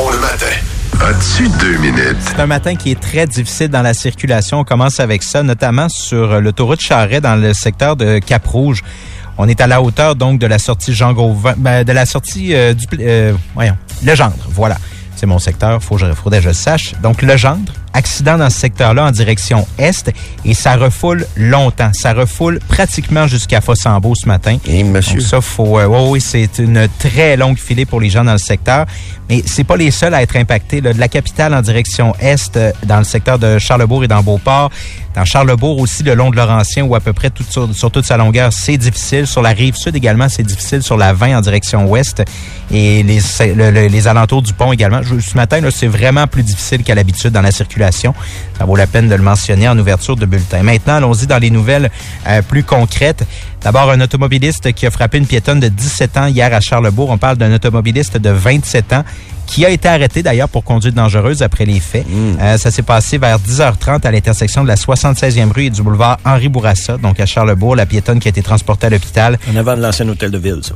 Du bon le matin. As-tu deux minutes? C'est un matin qui est très difficile dans la circulation. On commence avec ça, notamment sur l'autoroute Charret dans le secteur de Cap-Rouge. On est à la hauteur donc de la sortie Jean Gauvin, ben, de la sortie euh, du euh, voyons, Legendre, voilà. C'est mon secteur, faut faudrait que je le sache. Donc Legendre, accident dans ce secteur-là en direction est et ça refoule longtemps. Ça refoule pratiquement jusqu'à Fossambeau ce matin. Et monsieur. Donc ça, faut, euh, oui, c'est une très longue filée pour les gens dans le secteur. Mais c'est pas les seuls à être impactés. Là. De la capitale en direction est, euh, dans le secteur de Charlebourg et dans Beauport. Dans Charlebourg aussi, le long de Laurentien, ou à peu près tout sur, sur toute sa longueur, c'est difficile. Sur la rive sud également, c'est difficile. Sur la 20 en direction ouest et les, le, le, les alentours du pont également. Je, ce matin, c'est vraiment plus difficile qu'à l'habitude dans la circulation. Ça vaut la peine de le mentionner en ouverture de bulletin. Maintenant, allons-y dans les nouvelles euh, plus concrètes. D'abord, un automobiliste qui a frappé une piétonne de 17 ans hier à Charlebourg. On parle d'un automobiliste de 27 ans qui a été arrêté d'ailleurs pour conduite dangereuse après les faits. Mm. Euh, ça s'est passé vers 10h30 à l'intersection de la 76e rue et du boulevard Henri Bourassa, donc à Charlebourg. La piétonne qui a été transportée à l'hôpital. En avant de l'ancien hôtel de ville, ça.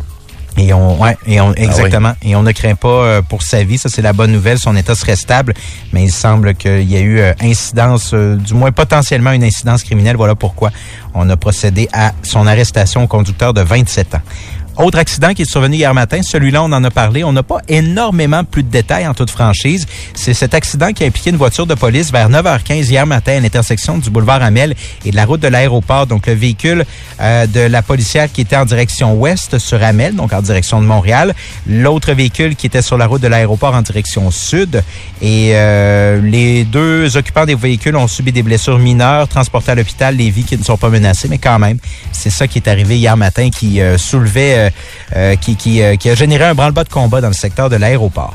Et on, ouais, et Ah on, exactement. Et on ne craint pas euh, pour sa vie. Ça, c'est la bonne nouvelle. Son état serait stable. Mais il semble qu'il y a eu euh, incidence, euh, du moins potentiellement une incidence criminelle. Voilà pourquoi on a procédé à son arrestation au conducteur de 27 ans. Autre accident qui est survenu hier matin, celui-là, on en a parlé. On n'a pas énormément plus de détails en toute franchise. C'est cet accident qui a impliqué une voiture de police vers 9h15 hier matin à l'intersection du boulevard Amel et de la route de l'aéroport. Donc, le véhicule euh, de la policière qui était en direction ouest sur Amel, donc en direction de Montréal. L'autre véhicule qui était sur la route de l'aéroport en direction sud. Et euh, les deux occupants des véhicules ont subi des blessures mineures, transportés à l'hôpital, les vies qui ne sont pas menacées, mais quand même, c'est ça qui est arrivé hier matin qui euh, soulevait euh, qui, qui, euh, qui, a généré un branle-bas de combat dans le secteur de l'aéroport.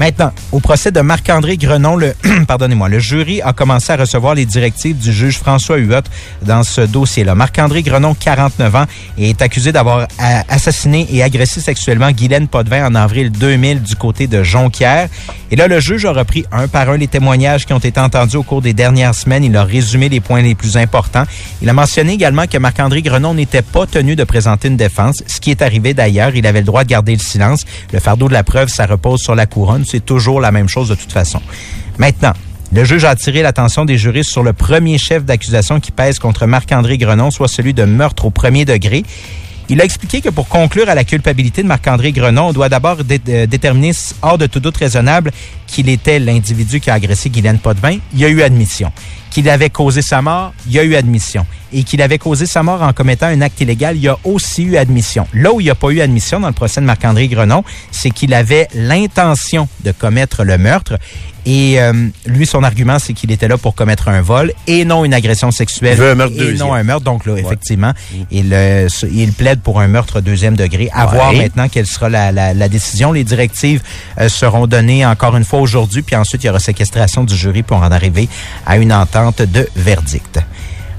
Maintenant, au procès de Marc-André Grenon, le, pardonnez-moi, le jury a commencé à recevoir les directives du juge François Huot dans ce dossier-là. Marc-André Grenon, 49 ans, est accusé d'avoir assassiné et agressé sexuellement Guylaine Potvin en avril 2000 du côté de Jonquière. Et là, le juge a repris un par un les témoignages qui ont été entendus au cours des dernières semaines. Il a résumé les points les plus importants. Il a mentionné également que Marc-André Grenon n'était pas tenu de présenter une défense, ce qui est arrivé d'ailleurs. Il avait le droit de garder le silence. Le fardeau de la preuve, ça repose sur la couronne c'est toujours la même chose de toute façon. Maintenant, le juge a attiré l'attention des juristes sur le premier chef d'accusation qui pèse contre Marc-André Grenon, soit celui de meurtre au premier degré. Il a expliqué que pour conclure à la culpabilité de Marc-André Grenon, on doit d'abord dé déterminer hors de tout doute raisonnable qu'il était l'individu qui a agressé Guylaine Potvin. Il y a eu admission. Qu'il avait causé sa mort, il y a eu admission. Et qu'il avait causé sa mort en commettant un acte illégal, il y a aussi eu admission. Là où il n'y a pas eu admission dans le procès de Marc-André Grenon, c'est qu'il avait l'intention de commettre le meurtre. Et euh, lui, son argument, c'est qu'il était là pour commettre un vol et non une agression sexuelle. Il veut un meurtre et deuxième. non un meurtre. Donc là, Ouais. effectivement, il, euh, il plaide pour un meurtre deuxième degré. À Ouais. voir maintenant quelle sera la, la- la décision. Les directives euh, seront données encore une fois aujourd'hui, puis ensuite il y aura séquestration du jury pour en arriver à une entente de verdict.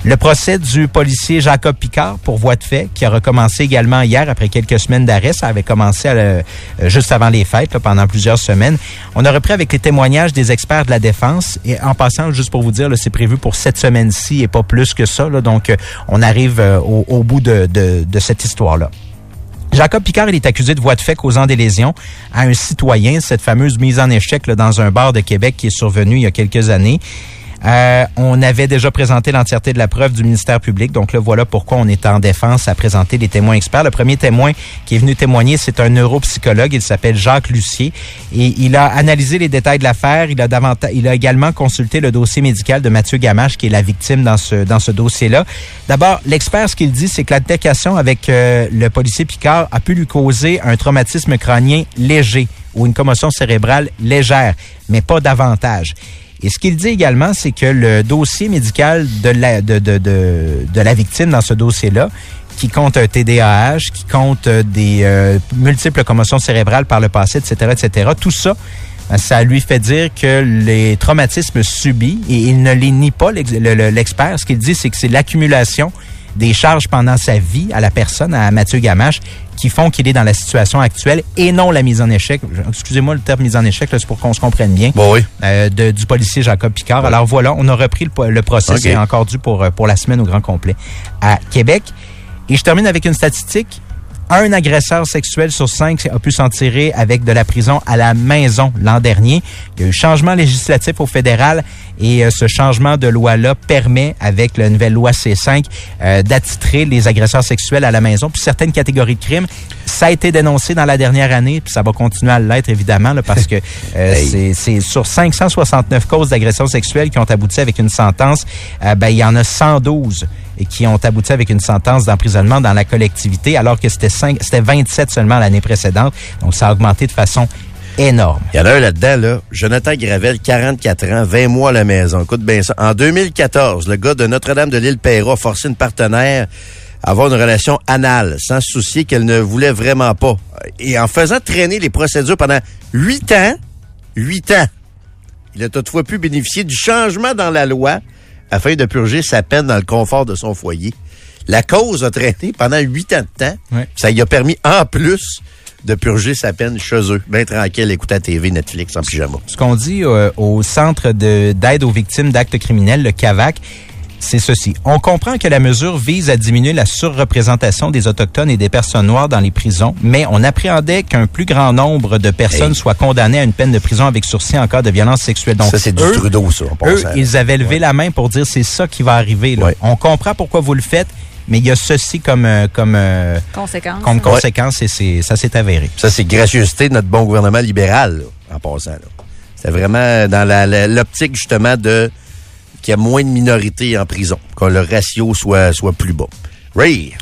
Le procès du policier Jacob Picard pour voie de fait, qui a recommencé également hier après quelques semaines d'arrêt. Avait commencé euh, juste avant les fêtes, pendant plusieurs semaines. On a repris avec les témoignages des experts de la défense. Et en passant, juste pour vous dire, c'est prévu pour cette semaine-ci et pas plus que ça. donc, euh, on arrive euh, au, bout de, cette histoire-là. Jacob Picard, il est accusé de voie de fait causant des lésions à un citoyen, cette fameuse mise en échec dans un bar de Québec qui est survenue il y a quelques années. Euh, on avait déjà présenté l'entièreté de la preuve du ministère public, donc là voilà pourquoi on est en défense à présenter des témoins experts. Le premier témoin qui est venu témoigner, c'est un neuropsychologue, il s'appelle Jacques Lucier et il a analysé les détails de l'affaire. Il a davantage, il a également consulté le dossier médical de Mathieu Gamache, qui est la victime dans ce dans ce dossier-là. D'abord, l'expert ce qu'il dit, c'est que l'altercation avec euh, le policier Picard a pu lui causer un traumatisme crânien léger ou une commotion cérébrale légère, mais pas davantage. Et ce qu'il dit également, c'est que le dossier médical de la, de, de, de, de la victime dans ce dossier-là, qui compte un TDAH, qui compte des euh, multiples commotions cérébrales par le passé, etc., etc., tout ça ben, ça lui fait dire que les traumatismes subis, et il ne les nie pas, l'expert, ce qu'il dit, c'est que c'est l'accumulation des charges pendant sa vie à la personne, à Mathieu Gamache, qui font qu'il est dans la situation actuelle et non la mise en échec. Excusez-moi le terme mise en échec, c'est pour qu'on se comprenne bien. Bon, oui. Euh, de, du policier Jacob Picard. Alors voilà, on a repris le, le procès. C'est encore dû pour, pour la semaine au grand complet à Québec. Et je termine avec une statistique un agresseur sexuel sur cinq a pu s'en tirer avec de la prison à la maison l'an dernier. Il y a eu changement législatif au fédéral et euh, ce changement de loi-là permet, avec la nouvelle loi C5, euh, d'attitrer les agresseurs sexuels à la maison pour certaines catégories de crimes. Ça a été dénoncé dans la dernière année, puis ça va continuer à l'être évidemment, là, parce que euh, c'est sur 569 causes d'agression sexuelle qui ont abouti avec une sentence, ben, il y en a 112 et qui ont abouti avec une sentence d'emprisonnement dans la collectivité, alors que c'était c'était 27 seulement l'année précédente. Donc, ça a augmenté de façon énorme. Il y a là-dedans, là. Jonathan Gravel, 44 ans, 20 mois à la maison. Écoute bien ça. En 2014, le gars de Notre-Dame de l'île Perra a forcé une partenaire à avoir une relation anale, sans se soucier qu'elle ne voulait vraiment pas. Et en faisant traîner les procédures pendant huit ans, huit ans, il a toutefois pu bénéficier du changement dans la loi afin de purger sa peine dans le confort de son foyer. La cause a traité pendant huit ans de temps. Ça lui a permis, en plus, de purger sa peine chez eux, bien tranquille, écouter la TV, Netflix en pyjama. Ce qu'on dit euh, au Centre d'aide aux victimes d'actes criminels, le CAVAC, c'est ceci. On comprend que la mesure vise à diminuer la surreprésentation des Autochtones et des personnes noires dans les prisons, mais on appréhendait qu'un plus grand nombre de personnes soient condamnées à une peine de prison avec sursis en cas de violence sexuelle. Donc, ça, c'est du Trudeau, ça. Eux, ils avaient levé la main pour dire c'est ça qui va arriver. On comprend pourquoi vous le faites, mais il y a ceci comme euh, comme euh, conséquence. Comme conséquence et c'est ça s'est avéré. Ça c'est gracieuseté de notre bon gouvernement libéral en passant. C'est vraiment dans l'optique justement de qu'il y a moins de minorités en prison, que le ratio soit soit plus bas. Ray?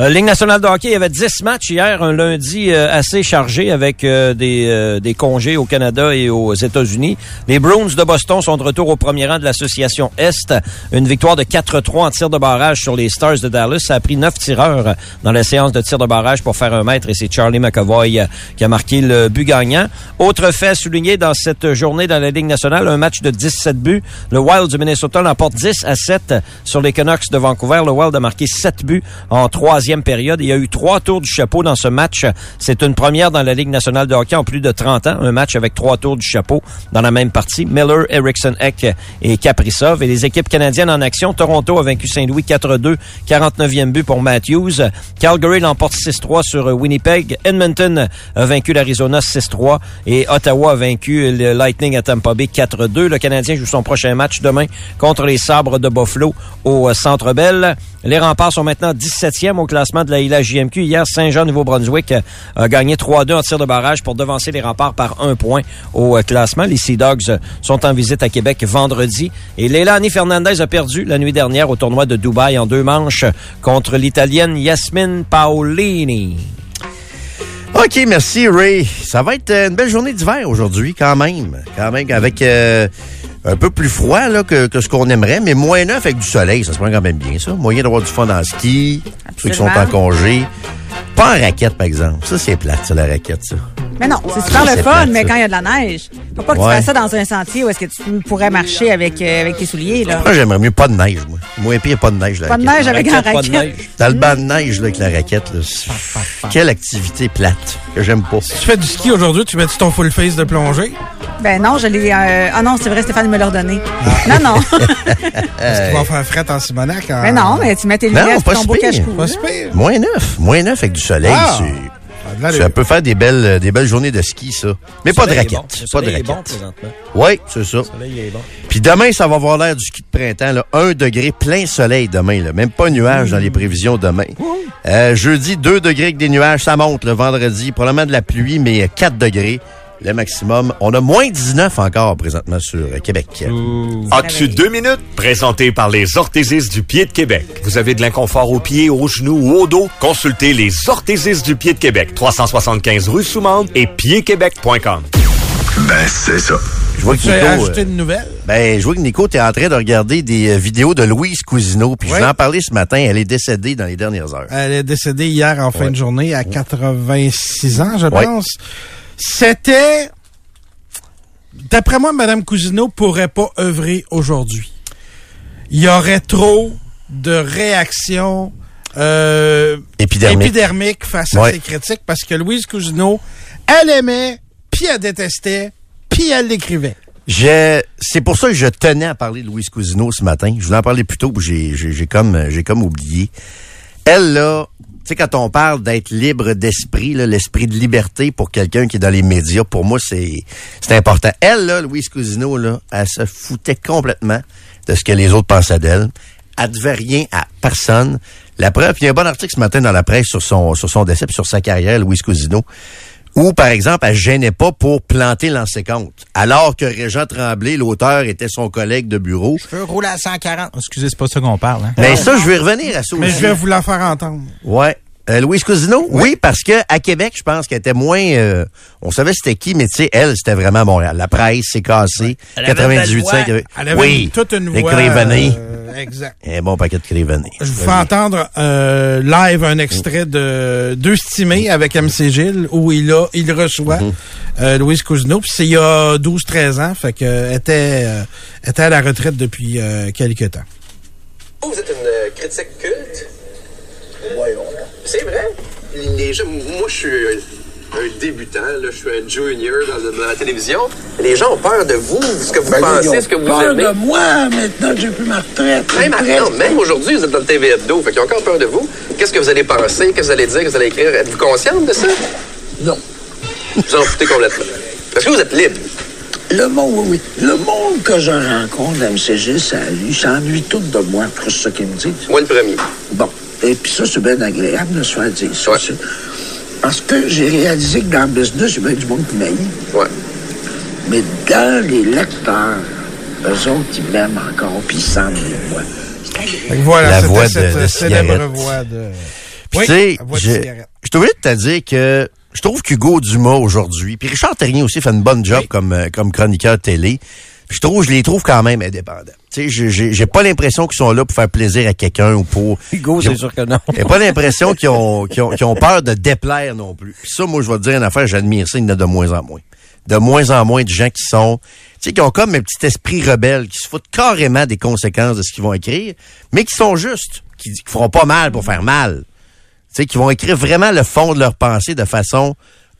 Euh, Ligue nationale de hockey, il y avait 10 matchs hier, un lundi euh, assez chargé avec euh, des, euh, des congés au Canada et aux États-Unis. Les Bruins de Boston sont de retour au premier rang de l'association Est. Une victoire de 4-3 en tir de barrage sur les Stars de Dallas. Ça a pris neuf tireurs dans la séance de tir de barrage pour faire un mètre et c'est Charlie McAvoy qui a marqué le but gagnant. Autre fait souligné dans cette journée dans la Ligue nationale, un match de 17 buts. Le Wild du Minnesota l'emporte 10 à 7 sur les Canucks de Vancouver. Le Wild a marqué 7 buts en trois période. Il y a eu trois tours du chapeau dans ce match. C'est une première dans la Ligue nationale de hockey en plus de 30 ans. Un match avec trois tours du chapeau dans la même partie. Miller, Erickson, Eck et Kaprizov. Et les équipes canadiennes en action. Toronto a vaincu Saint-Louis 4-2. 49e but pour Matthews. Calgary l'emporte 6-3 sur Winnipeg. Edmonton a vaincu l'Arizona 6-3. Et Ottawa a vaincu le Lightning à Tampa Bay 4-2. Le Canadien joue son prochain match demain contre les Sabres de Buffalo au Centre Bell. Les remparts sont maintenant 17e au classement de la ILA JMQ. Hier, Saint-Jean-Nouveau-Brunswick a gagné 3-2 en tir de barrage pour devancer les remparts par un point au euh, classement. Les Sea Dogs sont en visite à Québec vendredi. Et Leilani Fernandez a perdu la nuit dernière au tournoi de Dubaï en deux manches contre l'Italienne Yasmine Paolini. OK, merci Ray. Ça va être une belle journée d'hiver aujourd'hui quand même. Quand même avec... Euh, un peu plus froid là, que, que ce qu'on aimerait, mais moins neuf avec du soleil. Ça se prend quand même bien, ça. Moyen d'avoir du fun en ski, ceux qui sont en congé. Pas en raquette, par exemple. Ça, c'est plate, ça, la raquette, ça. Mais non, c'est super le fun, mais quand il y a de la neige. Faut pas que tu fasses ça dans un sentier où est-ce que tu pourrais marcher avec, euh, avec tes souliers, là. Moi, j'aimerais mieux pas de neige, moi. Moi, pire, pas de neige, la Pas de neige avec la raquette. Dans le banc de neige, là, avec la raquette, là. Quelle activité plate que j'aime pas. Si tu fais du ski aujourd'hui, tu mets-tu ton full face de plongée? Ben non, je l'ai. Euh... Ah non, c'est vrai, Stéphane me l'a redonné. Non, non. Est-ce que tu vas faire fret en Simonac? Mais non, mais tu mets tes lunettes et ton beau cache-cou. Moins neuf. Moins neuf avec du soleil. Ah. Ça peut faire des belles, des belles journées de ski, ça. Mais pas de raquettes. Pas de raquettes. oui, c'est ça. Puis demain, ça va avoir l'air du ski de printemps. Là. Un degré plein soleil demain. Là. Même pas nuage dans les prévisions demain. Euh, jeudi, 2 degrés avec des nuages. Ça monte le vendredi. Probablement de la pluie, mais 4 degrés le maximum. On a moins 19 encore présentement sur Québec. As-tu deux minutes? Présenté par les orthésistes du pied de Québec. Vous avez de l'inconfort aux pieds, aux genoux ou au dos? Consultez les orthésistes du pied de Québec. 375 rue Soumande et piedquebec.com. Ben, c'est ça. Je vois que Nico, ajouté une nouvelle? Ben, je vois que Nico, t'es en train de regarder des euh, vidéos de Louise Cousineau. Puis je vais en parler ce matin. Elle est décédée dans les dernières heures. Elle est décédée hier en fin de journée à 86 ans, je pense. C'était D'après moi, Mme Cousineau pourrait pas œuvrer aujourd'hui. Il y aurait trop de réactions euh, épidermiques. face à ses critiques parce que Louise Cousineau, elle aimait, puis elle détestait, puis elle l'écrivait. C'est pour ça que je tenais à parler de Louise Cousineau ce matin. Je voulais en parler plus tôt, j'ai comme, j'ai comme oublié. Elle, là, tu sais, quand on parle d'être libre d'esprit, l'esprit de liberté pour quelqu'un qui est dans les médias, pour moi, c'est important. Elle, là, Louise Cousineau, là, elle se foutait complètement de ce que les autres pensaient d'elle. Elle devait rien à personne. La preuve, il y a un bon article ce matin dans la presse sur son, sur son décès, sur sa carrière, Louise Cousineau. Ou, par exemple, elle gênait pas pour planter l'ancien-compte. Alors que Régent Tremblay, l'auteur, était son collègue de bureau. Je veux rouler à 140. Excusez, c'est pas ça qu'on parle. Hein? Mais ça, je vais revenir à ça Mais je vais vous la faire entendre. Ouais. Euh, Louise Cousineau? Oui, parce que à Québec, je pense qu'elle était moins... Euh, on savait c'était qui, mais tu sais, elle, c'était vraiment Montréal. La presse, c'est cassé. 98 Elle avait oui, toute une voix... Euh, exact. Un bon paquet de Crévenet. Je vous fais entendre euh, live un extrait de Deux Stimés avec MC Gilles, où il a, il reçoit mm-hmm. euh, Louise Cousineau. Puis c'est il y a 12-13 ans, fait que était, était à la retraite depuis quelques temps. Vous êtes une critique culte? Voyons. C'est vrai. Les moi, je suis un débutant, là, je suis un junior dans, la télévision. Les gens ont peur de vous, ce que vous ben, pensez, ce que vous peur aimez. de moi, maintenant que j'ai plus ma retraite. Même, même aujourd'hui, vous êtes dans le TV Hebdo, fait qu'ils ont encore peur de vous. Qu'est-ce que vous allez penser, qu'est-ce que vous allez dire, qu'est-ce que vous allez écrire? Êtes-vous consciente de ça? Non. Vous en foutez complètement. Est-ce que vous êtes libre? Le monde, oui, oui. Le monde que je rencontre à MCG, ça, lui, s'ennuie tout de moi, c'est ça qu'ils me disent. Moi, le premier. Bon. Et puis ça, c'est bien agréable de se faire dire ça. Parce que j'ai réalisé que dans le business, il y a du monde qui m'aime. Ouais. Mais dans les lecteurs, eux autres, ils m'aiment encore, puis ils sentent voix. Voilà, la voix de, cette de célèbre voix de... Puis tu sais, je, je t'ai oublié de te dire que je trouve qu'Hugo Dumas aujourd'hui, puis Richard Terrien aussi fait une bonne job comme, euh, comme chroniqueur télé je trouve, je les trouve quand même indépendants. Tu sais, j'ai pas l'impression qu'ils sont là pour faire plaisir à quelqu'un ou pour. Hugo, c'est sûr que non. J'ai pas l'impression qu'ils ont, qu'ils ont, ont, peur de déplaire non plus. Puis ça, moi, je vais te dire une affaire, j'admire ça, il y en a de moins en moins. De moins en moins de gens qui sont, tu sais, qui ont comme un petit esprit rebelle, qui se foutent carrément des conséquences de ce qu'ils vont écrire, mais qui sont justes, qui, qui feront pas mal pour faire mal. Tu sais, qui vont écrire vraiment le fond de leur pensée de façon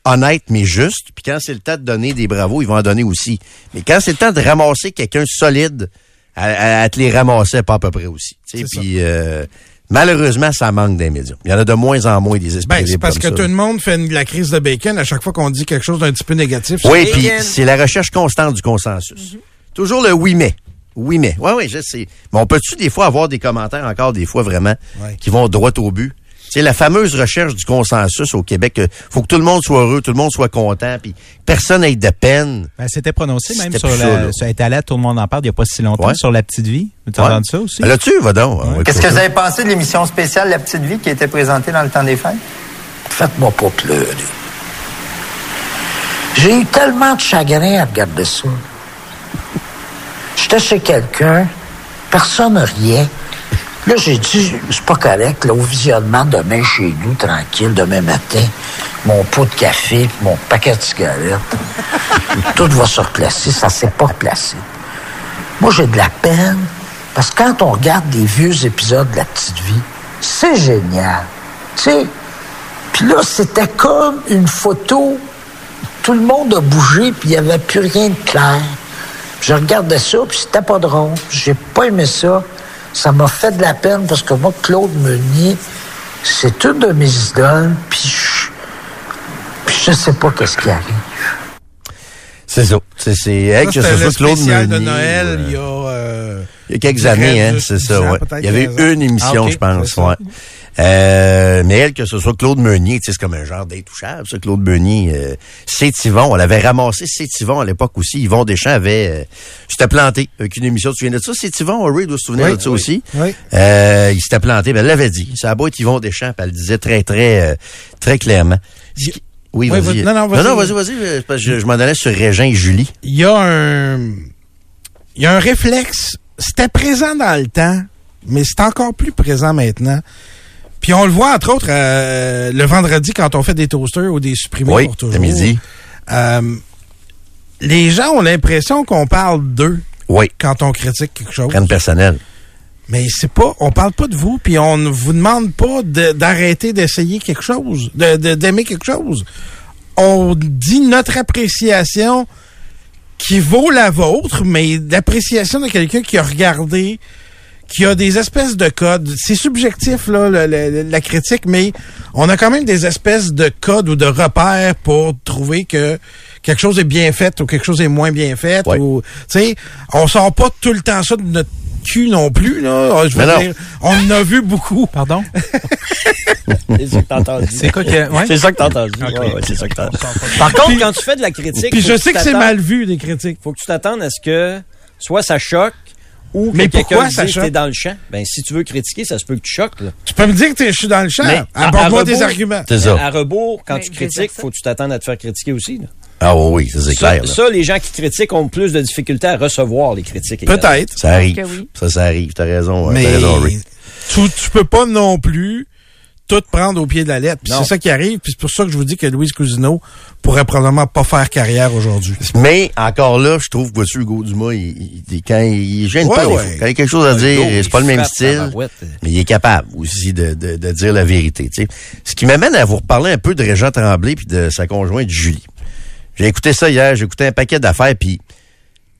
honnête mais juste. Puis quand c'est le temps de donner des bravos, ils vont en donner aussi. Mais quand c'est le temps de ramasser quelqu'un solide, à, te les ramasser pas à peu près aussi. Puis euh, malheureusement, ça manque des médias. Il y en a de moins en moins des esprits. Ben, c'est parce que tout le monde fait la crise de bacon à chaque fois qu'on dit quelque chose d'un petit peu négatif. Oui, puis c'est la recherche constante du consensus. Mhm. Toujours le oui mais. Oui mais. Oui, oui, je sais. Mais on peut-tu des fois avoir des commentaires encore des fois vraiment qui vont droit au but? C'est la fameuse recherche du consensus au Québec. faut que tout le monde soit heureux, tout le monde soit content, puis personne n'ait de peine. Ben, c'était prononcé même sur la, ça a été allé, tout le monde en parle il n'y a pas si longtemps, sur La Petite Vie. Tu as entendu ça aussi? Ben, là-dessus, va donc. Qu'est-ce que vous avez pensé de l'émission spéciale La Petite Vie qui a été présentée dans le temps des fêtes? Faites-moi pas pleurer. J'ai eu tellement de chagrin à regarder ça. J'étais chez quelqu'un, personne ne riait. Là, j'ai dit, c'est pas correct, là, au visionnement, demain chez nous, tranquille, demain matin, mon pot de café, mon paquet de cigarettes, tout va se replacer, ça s'est pas replacé. Moi, j'ai de la peine, parce que quand on regarde des vieux épisodes de La Petite Vie, c'est génial. Tu sais, puis là, c'était comme une photo, tout le monde a bougé, puis il n'y avait plus rien de clair. Je regardais ça, puis c'était pas drôle. J'ai pas aimé ça ça m'a fait de la peine parce que moi, Claude Meunier, c'est une de mes idoles, puis je, je sais pas qu'est-ce qui arrive. C'est ça. C'est, c'est, que ce soit Claude Meunier. de Noël, il y a... Euh, il y a quelques années, hein, c'est ça, ouais. Il y avait une émission, ah, je pense, ouais. Euh, mais elle, que ce soit Claude Meunier, c'est comme un genre d'intouchable, ça, Claude Meunier. Euh, Yvon, on l'avait ramassé Yvon à l'époque aussi. Yvon Deschamps avait... Euh, s'était planté avec une émission, tu te souviens de ça? C'est Yvon, Ray doit se souvenir de ça aussi. Oui. Euh, il s'était planté, ben, elle l'avait dit. Ça a beau être Yvon Deschamps, elle le disait très, très, euh, très clairement. Oui, vas-y. Non, non, vas-y. Non, vas-y, vas-y. Je, je m'en allais sur Régin et Julie. Il y a un... Il y a un réflexe. C'était présent dans le temps, mais c'est encore plus présent maintenant. Puis on le voit, entre autres, euh, le vendredi, quand on fait des toasters ou des supprimés oui, pour toujours. midi. Euh, les gens ont l'impression qu'on parle d'eux. Oui. Quand on critique quelque chose. Prenne personnel. Mais c'est pas, on parle pas de vous, puis on ne vous demande pas d'arrêter d'essayer quelque chose, d'aimer quelque chose. On dit notre appréciation qui vaut la vôtre, mais l'appréciation de quelqu'un qui a regardé, qui a des espèces de codes. C'est subjectif, là, la, critique, mais on a quand même des espèces de codes ou de repères pour trouver que quelque chose est bien fait ou quelque chose est moins bien fait. Ou, tu sais, on sort pas tout le temps ça de notre cul non plus, là. Ah, je veux dire, on en a vu beaucoup. Pardon? c'est ça que t'as entendu. C'est quoi que, ouais? C'est ça que t'as entendu. c'est ça que t'as Par contre, quand tu fais de la critique. Puis je sais que c'est mal vu, des critiques. Faut que tu t'attendes à ce que soit ça choque ou que quelqu'un dise que t'es dans le champ? Ben, si tu veux critiquer, ça se peut que tu choques, là. Tu peux me dire que je suis dans le champ. Apporte-moi des arguments. C'est ça. À rebours, quand tu critiques, faut que tu t'attendes à te faire critiquer aussi, là. Ah oui, c'est clair. Ça, les gens qui critiquent ont plus de difficultés à recevoir les critiques. Peut-être. Ça arrive. Ça, ça arrive. T'as raison. Mais raison, Tu, tu peux pas non plus tout prendre au pied de la lettre. C'est ça qui arrive. Puis c'est pour ça que je vous dis que Louise Cousineau pourrait probablement pas faire carrière aujourd'hui. Mais encore là, je trouve que M. Hugo Dumas, il, il, quand il gêne pas, quand il a quelque chose à dire, c'est pas le même style, mais il est capable aussi de, de, de dire la vérité. sais. Ce qui m'amène à vous reparler un peu de Régent Tremblay puis de sa conjointe Julie. J'ai écouté ça hier, j'ai écouté un paquet d'affaires, puis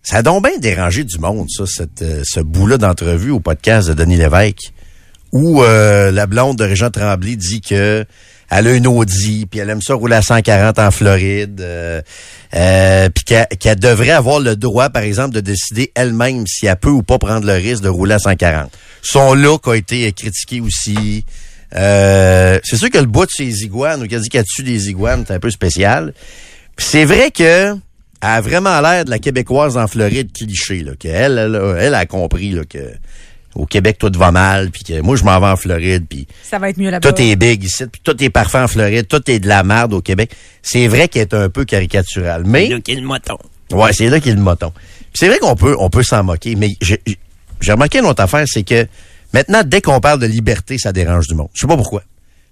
ça a donc bien dérangé du monde, ça, cette, euh, ce bout-là d'entrevue au podcast de Denis Lévesque, où euh, la blonde de Régent Tremblay dit que elle a une Audi, puis elle aime ça rouler à 140 en Floride, euh, euh puis qu'elle devrait avoir le droit, par exemple, de décider elle-même si elle peut ou pas prendre le risque de rouler à 140. Son look a été critiqué aussi. c'est sûr que le bout de ses iguanes, ou qu'elle dit qu'elle tue des iguanes, c'est un peu spécial c'est vrai que elle a vraiment l'air de la québécoise en Floride cliché, là, qu'elle, elle, elle, a compris là, que au Québec tout va mal, puis que moi je m'en vais en Floride, puis ça va être mieux là-bas. Tout est big ici, puis tout est parfait en Floride, tout est de la merde au Québec. C'est vrai qu'elle est un peu caricatural, mais c'est là qu'il le moton. Ouais, c'est là qu'il est le moton. c'est vrai qu'on peut on peut s'en moquer, mais j'ai remarqué une autre affaire, c'est que maintenant dès qu'on parle de liberté, ça dérange du monde. Je sais pas pourquoi.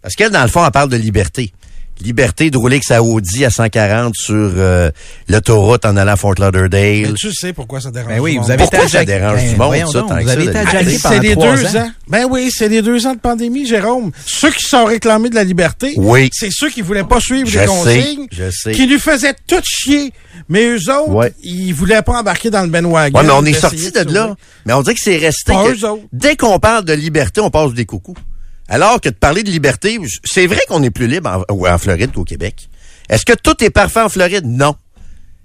Parce qu'elle dans le fond elle parle de liberté liberté de rouler avec sa Audi à 140 sur euh, l'autoroute en allant à Fort Lauderdale. Mais tu sais pourquoi ça dérange ben oui, vous avez Pourquoi ça dérange du ben, monde, ça, tant vous avez été C'est les deux ans? Ben oui, c'est les deux ans de pandémie, Jérôme. Ceux qui sont réclamés de la liberté, oui. c'est ceux qui voulaient pas suivre les consignes, je sais. qui lui faisaient tout chier. Mais eux autres, ils voulaient pas embarquer dans le Ben Wagon. Ouais, mais on est sorti de, là. Mais on dirait que c'est resté. dès qu'on parle de liberté, on passe des coucous. Alors que de parler de liberté, c'est vrai qu'on est plus libre en, en Floride qu'au Québec. Est-ce que tout est parfait en Floride? Non.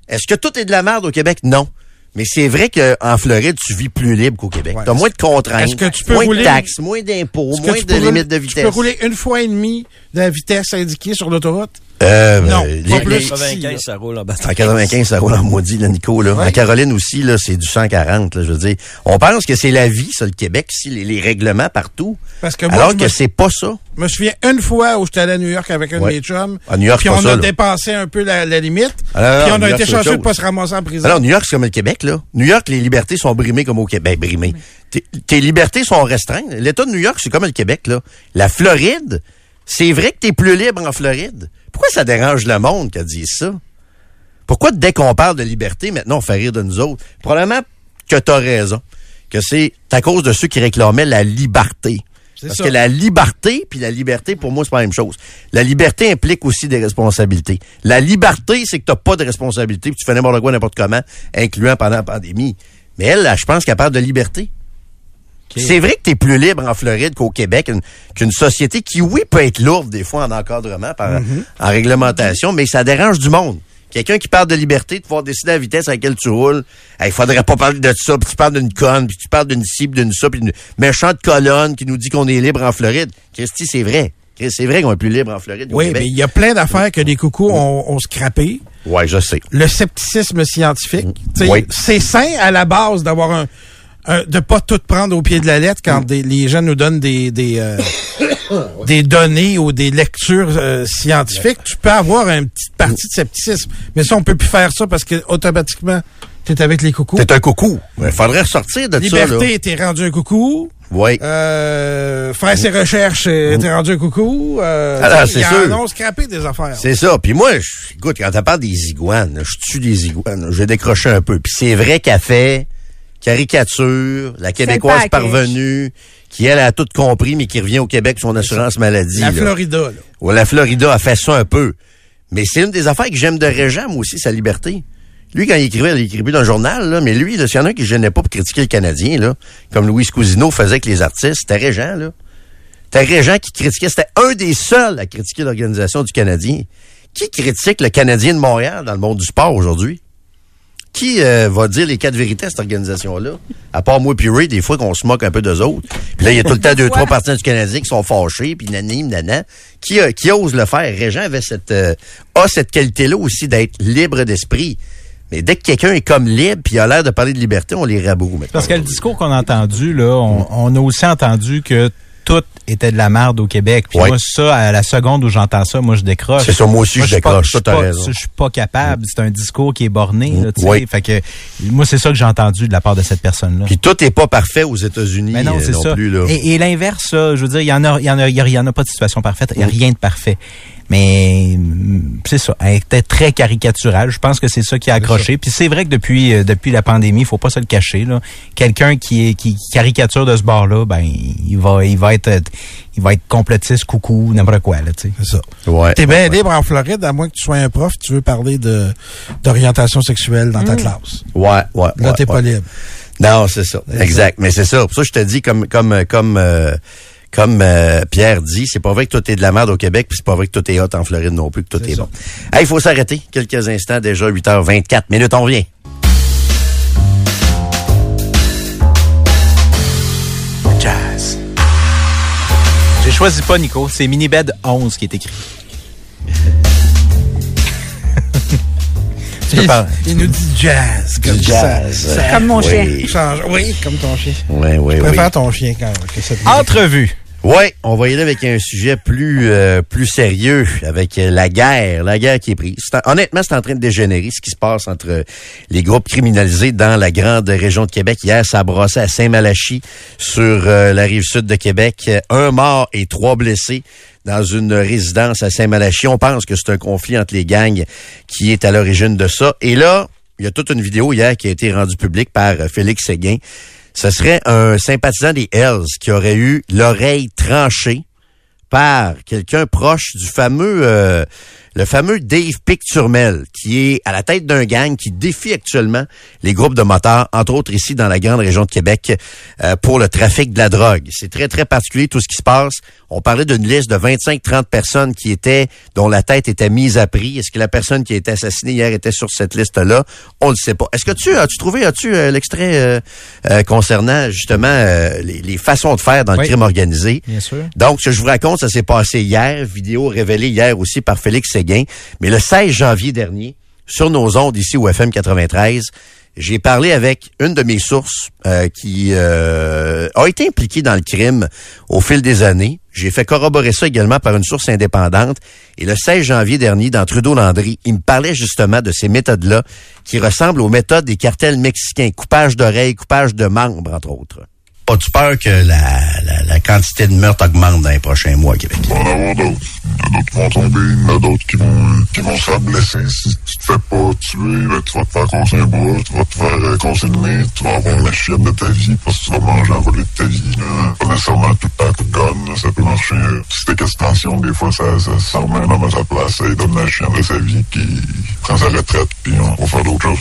Est-ce que tout est de la merde au Québec? Non. Mais c'est vrai qu'en Floride, tu vis plus libre qu'au Québec. tu as moins de contraintes, que tu peux moins de taxes, moins d'impôts, moins de limites de vitesse. Tu peux rouler une fois et demie de la vitesse indiquée sur l'autoroute? Euh, non, en 95, ça roule en En 95, ça roule en maudit, là, Nico. Là. En Caroline aussi, là, c'est du 140. Là, je veux dire, on pense que c'est la vie, ça, le Québec, ici, les, règlements partout. Parce que moi, alors que c'est pas ça. Je me souviens une fois où j'étais allé à New York avec un de mes chums. À New York, Puis on a dépassé un peu la, limite. Alors, puis on a été chanceux de pas se ramasser en prison. Alors, New York, c'est comme le Québec, là. New York, les libertés sont brimées comme au Québec. Ben, brimées. Tes, libertés sont restreintes. L'État de New York, c'est comme le Québec, là. La Floride, c'est vrai que t'es plus libre en Floride. Pourquoi ça dérange le monde qu'elle dise ça? Pourquoi dès qu'on parle de liberté, maintenant on fait rire de nous autres? Probablement que tu as raison. Que c'est à cause de ceux qui réclamaient la liberté. Parce que la liberté puis la liberté, pour moi, c'est pas la même chose. La liberté implique aussi des responsabilités. La liberté, c'est que tu n'as pas de responsabilité, puis tu fais n'importe quoi, n'importe comment, incluant pendant la pandémie. Mais elle, je pense qu'elle parle de liberté. C'est vrai que tu es plus libre en Floride qu'au Québec, qu'une société qui, oui, peut être lourde des fois en encadrement, par, mhm. en réglementation, mais ça dérange du monde. Quelqu'un qui parle de liberté, de pouvoir décider la vitesse à laquelle tu roules, il faudrait pas parler de ça, puis tu parles d'une conne, puis tu parles d'une cible, d'une ça, puis d'une méchante colonne qui nous dit qu'on est libre en Floride. Christy, c'est vrai. C'est vrai qu'on est plus libre en Floride. Oui, mais il y a plein d'affaires que les coucous ont, ont scrappé. Oui, je sais. Le scepticisme scientifique. Oui. C'est sain à la base d'avoir un, euh, de pas tout prendre au pied de la lettre quand les gens nous donnent des des, euh, des données ou des lectures euh, scientifiques. Tu peux avoir une petite partie de scepticisme, mais ça on peut plus faire ça parce que automatiquement T'es avec les coucous. T'es un coucou. Il faudrait ressortir de Liberté, ça. Liberté, t'es rendu un coucou. Oui. Euh, faire ses recherches, t'es rendu un coucou. Euh, Alors, c'est sûr. Non, scraper des affaires. C'est ça. Puis moi, je, écoute, quand tu parles des iguanes, je tue des iguanes. J'ai décroché un peu. Puis c'est vrai qu'elle fait caricature, la Québécoise parvenue, qui, elle, a tout compris, mais qui revient au Québec son assurance maladie. La Florida, là. Ouais, la Florida a fait ça un peu. Mais c'est une des affaires que j'aime de Régent, moi aussi, sa liberté. Lui, quand il écrivait, il écrivait dans le journal, là, mais lui, s'il y en a un qui ne gênait pas pour critiquer le Canadien, là, comme Louis Cousineau faisait avec les artistes, c'était Régent, là. C'était Régent qui critiquait, c'était un des seuls à critiquer l'organisation du Canadien. Qui critique le Canadien de Montréal dans le monde du sport aujourd'hui? Qui euh, va dire les quatre vérités à cette organisation-là? À part moi puis Ray, des fois qu'on se moque un peu d'eux autres. Puis là, il y a tout le temps deux, trois partisans du Canadien qui sont fâchés, puis nanim, nana. Qui, euh, qui ose le faire? Régent avait cette, euh, a cette qualité-là aussi d'être libre d'esprit. Mais dès que quelqu'un est comme libre puis il a l'air de parler de liberté, on les raboue. Parce que le discours qu'on a entendu, là, on, on, a aussi entendu que tout était de la merde au Québec. Puis moi, ça, à la seconde où j'entends ça, moi, je décroche. C'est ça, moi aussi, je décroche. Je Je suis pas capable. C'est un discours qui est borné. Là, oui. Fait que moi, c'est ça que j'ai entendu de la part de cette personne-là. Puis tout est pas parfait aux États-Unis non, euh, non plus. Là. Et, et l'inverse, je veux dire, il y en a, il y en a, il y en a pas de situation parfaite. Il y a rien de parfait. Mais mm, c'est ça, elle était très caricaturale. Je pense que c'est ça qui a accroché. Puis c'est vrai que depuis euh, depuis la pandémie, il faut pas se le cacher là. Quelqu'un qui est qui caricature de ce bord-là, ben il va il va être il va être complotiste, coucou, n'importe quoi là, tu sais. C'est ça. Ouais. T'es bien libre en Floride, à moins que tu sois un prof, tu veux parler de d'orientation sexuelle dans ta classe. Ouais, ouais. Là, ouais, t'es ouais. pas libre. Non, c'est ça. Exact. Mais c'est ça. Pour ça, je te dis comme comme comme euh, comme euh, Pierre dit, c'est pas vrai que tout est de la merde au Québec, puis c'est pas vrai que tout est hot en Floride non plus, que tout est, est bon. Il hey, faut s'arrêter. Quelques instants, déjà 8h24 minutes, on revient. Jazz. J'ai choisi pas, Nico. C'est Minibed 11 qui est écrit. Il, il, nous dit jazz. Comme jazz. Ça, ça, comme mon oui. chien. Change. Oui, comme ton chien. Oui, oui, Je préfère oui. ton chien quand même que cette Entrevue. Oui, on va y aller avec un sujet plus euh, plus sérieux, avec euh, la guerre, la guerre qui est prise. En, honnêtement, c'est en train de dégénérer ce qui se passe entre les groupes criminalisés dans la grande région de Québec. Hier, ça a brassé à Saint-Malachie, sur euh, la rive sud de Québec. Un mort et trois blessés dans une résidence à Saint-Malachie. On pense que c'est un conflit entre les gangs qui est à l'origine de ça. Et là, il y a toute une vidéo hier qui a été rendue publique par Félix Séguin. Ce serait un sympathisant des Hells qui aurait eu l'oreille tranchée par quelqu'un proche du fameux euh, le fameux Dave Picturmel, qui est à la tête d'un gang qui défie actuellement les groupes de motards, entre autres ici dans la grande région de Québec, euh, pour le trafic de la drogue. C'est très, très particulier tout ce qui se passe. On parlait d'une liste de 25-30 personnes qui étaient, dont la tête était mise à prix. Est-ce que la personne qui a été assassinée hier était sur cette liste-là? On ne le sait pas. Est-ce que tu as-tu trouvé, as-tu euh, l'extrait euh, concernant justement les, les, façons de faire dans le crime organisé? Bien sûr. Donc, ce que je vous raconte, ça s'est passé hier, vidéo révélée hier aussi par Félix Mais le 16 janvier dernier, sur nos ondes ici au FM 93, j'ai parlé avec une de mes sources euh, qui euh, a été impliquée dans le crime au fil des années. J'ai fait corroborer ça également par une source indépendante. Et le 16 janvier dernier, dans Trudeau-Landry, il me parlait justement de ces méthodes-là qui ressemblent aux méthodes des cartels mexicains. Coupage d'oreilles, coupage de membres, entre autres. As-tu peur que la, la, la, quantité de meurtres augmente dans les prochains mois à Québec? Il va en avoir d'autres. Il y en a d'autres qui vont tomber, il y en a d'autres qui vont, qui vont se faire blesser. Si tu te fais pas tuer, ben, tu vas te faire casser un bras, tu vas te faire euh, nez, tu vas avoir la chienne de ta vie parce que tu vas manger en voler de ta vie. Là. Pas nécessairement tout le temps coup de gonne, ça peut marcher. Euh, si t'es question, des fois, ça, ça, ça remet un homme à sa place, ça lui donne la chienne de sa vie qui prend sa retraite, puis on va faire d'autres choses.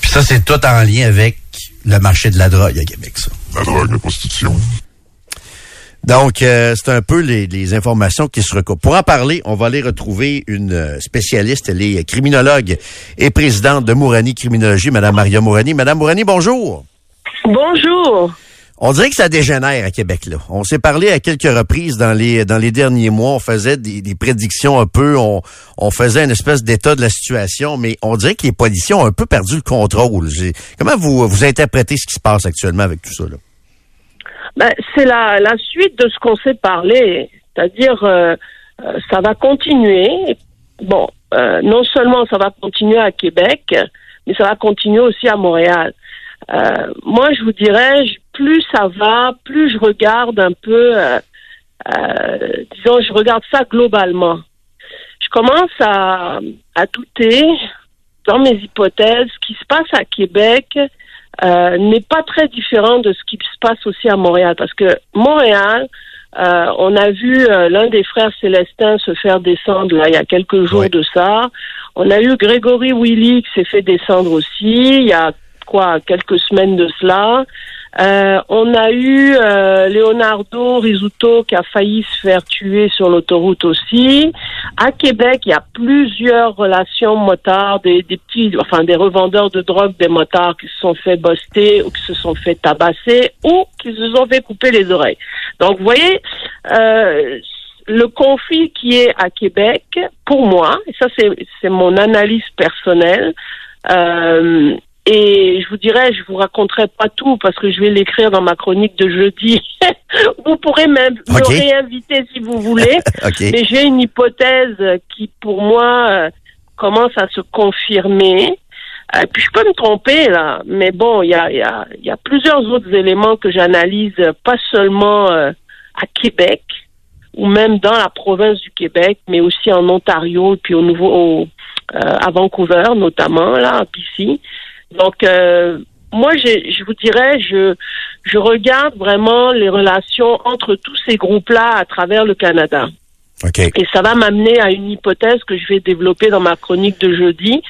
Puis ça, c'est tout en lien avec le marché de la drogue à Québec, ça. La drogue, la prostitution. Donc, euh, c'est un peu les, les, informations qui se recoupent. Pour en parler, on va aller retrouver une spécialiste, elle est criminologue et présidente de Mourani Criminologie, Madame Maria Mourani. Madame Mourani, bonjour. Bonjour. On dirait que ça dégénère à Québec, là. On s'est parlé à quelques reprises dans les dans les derniers mois. On faisait des, des prédictions un peu, on, on faisait une espèce d'état de la situation, mais on dirait que les policiers ont un peu perdu le contrôle. Comment vous, vous interprétez ce qui se passe actuellement avec tout ça, là? Ben, c'est la, la suite de ce qu'on s'est parlé. C'est-à-dire, euh, euh, ça va continuer. Bon, euh, non seulement ça va continuer à Québec, mais ça va continuer aussi à Montréal. Euh, moi, je vous dirais, plus ça va, plus je regarde un peu, euh, euh, disons, je regarde ça globalement. Je commence à, à douter dans mes hypothèses. Ce qui se passe à Québec euh, n'est pas très différent de ce qui se passe aussi à Montréal, parce que Montréal, euh, on a vu euh, l'un des frères Célestins se faire descendre là, il y a quelques jours de ça. On a eu Grégory Willy qui s'est fait descendre aussi il y a quoi quelques semaines de cela. Euh, on a eu euh, Leonardo Risuto qui a failli se faire tuer sur l'autoroute aussi. À Québec, il y a plusieurs relations motards, des, petits, enfin des revendeurs de drogue, des motards qui se sont fait boster ou qui se sont fait tabasser ou qui se sont fait couper les oreilles. Donc, vous voyez, euh, le conflit qui est à Québec, pour moi, et ça c'est mon analyse personnelle, euh, et je vous dirais, je vous raconterai pas tout parce que je vais l'écrire dans ma chronique de jeudi. vous pourrez même me réinviter si vous voulez. Mais j'ai une hypothèse qui, pour moi, euh, commence à se confirmer. Euh, puis je peux me tromper là, mais bon, il y a, y, a, y a plusieurs autres éléments que j'analyse, pas seulement euh, à Québec ou même dans la province du Québec, mais aussi en Ontario et puis au nouveau au, à Vancouver notamment là, à BC. Donc, euh, moi, je vous dirais, je, je regarde vraiment les relations entre tous ces groupes-là à travers le Canada. Okay. Et ça va m'amener à une hypothèse que je vais développer dans ma chronique de jeudi.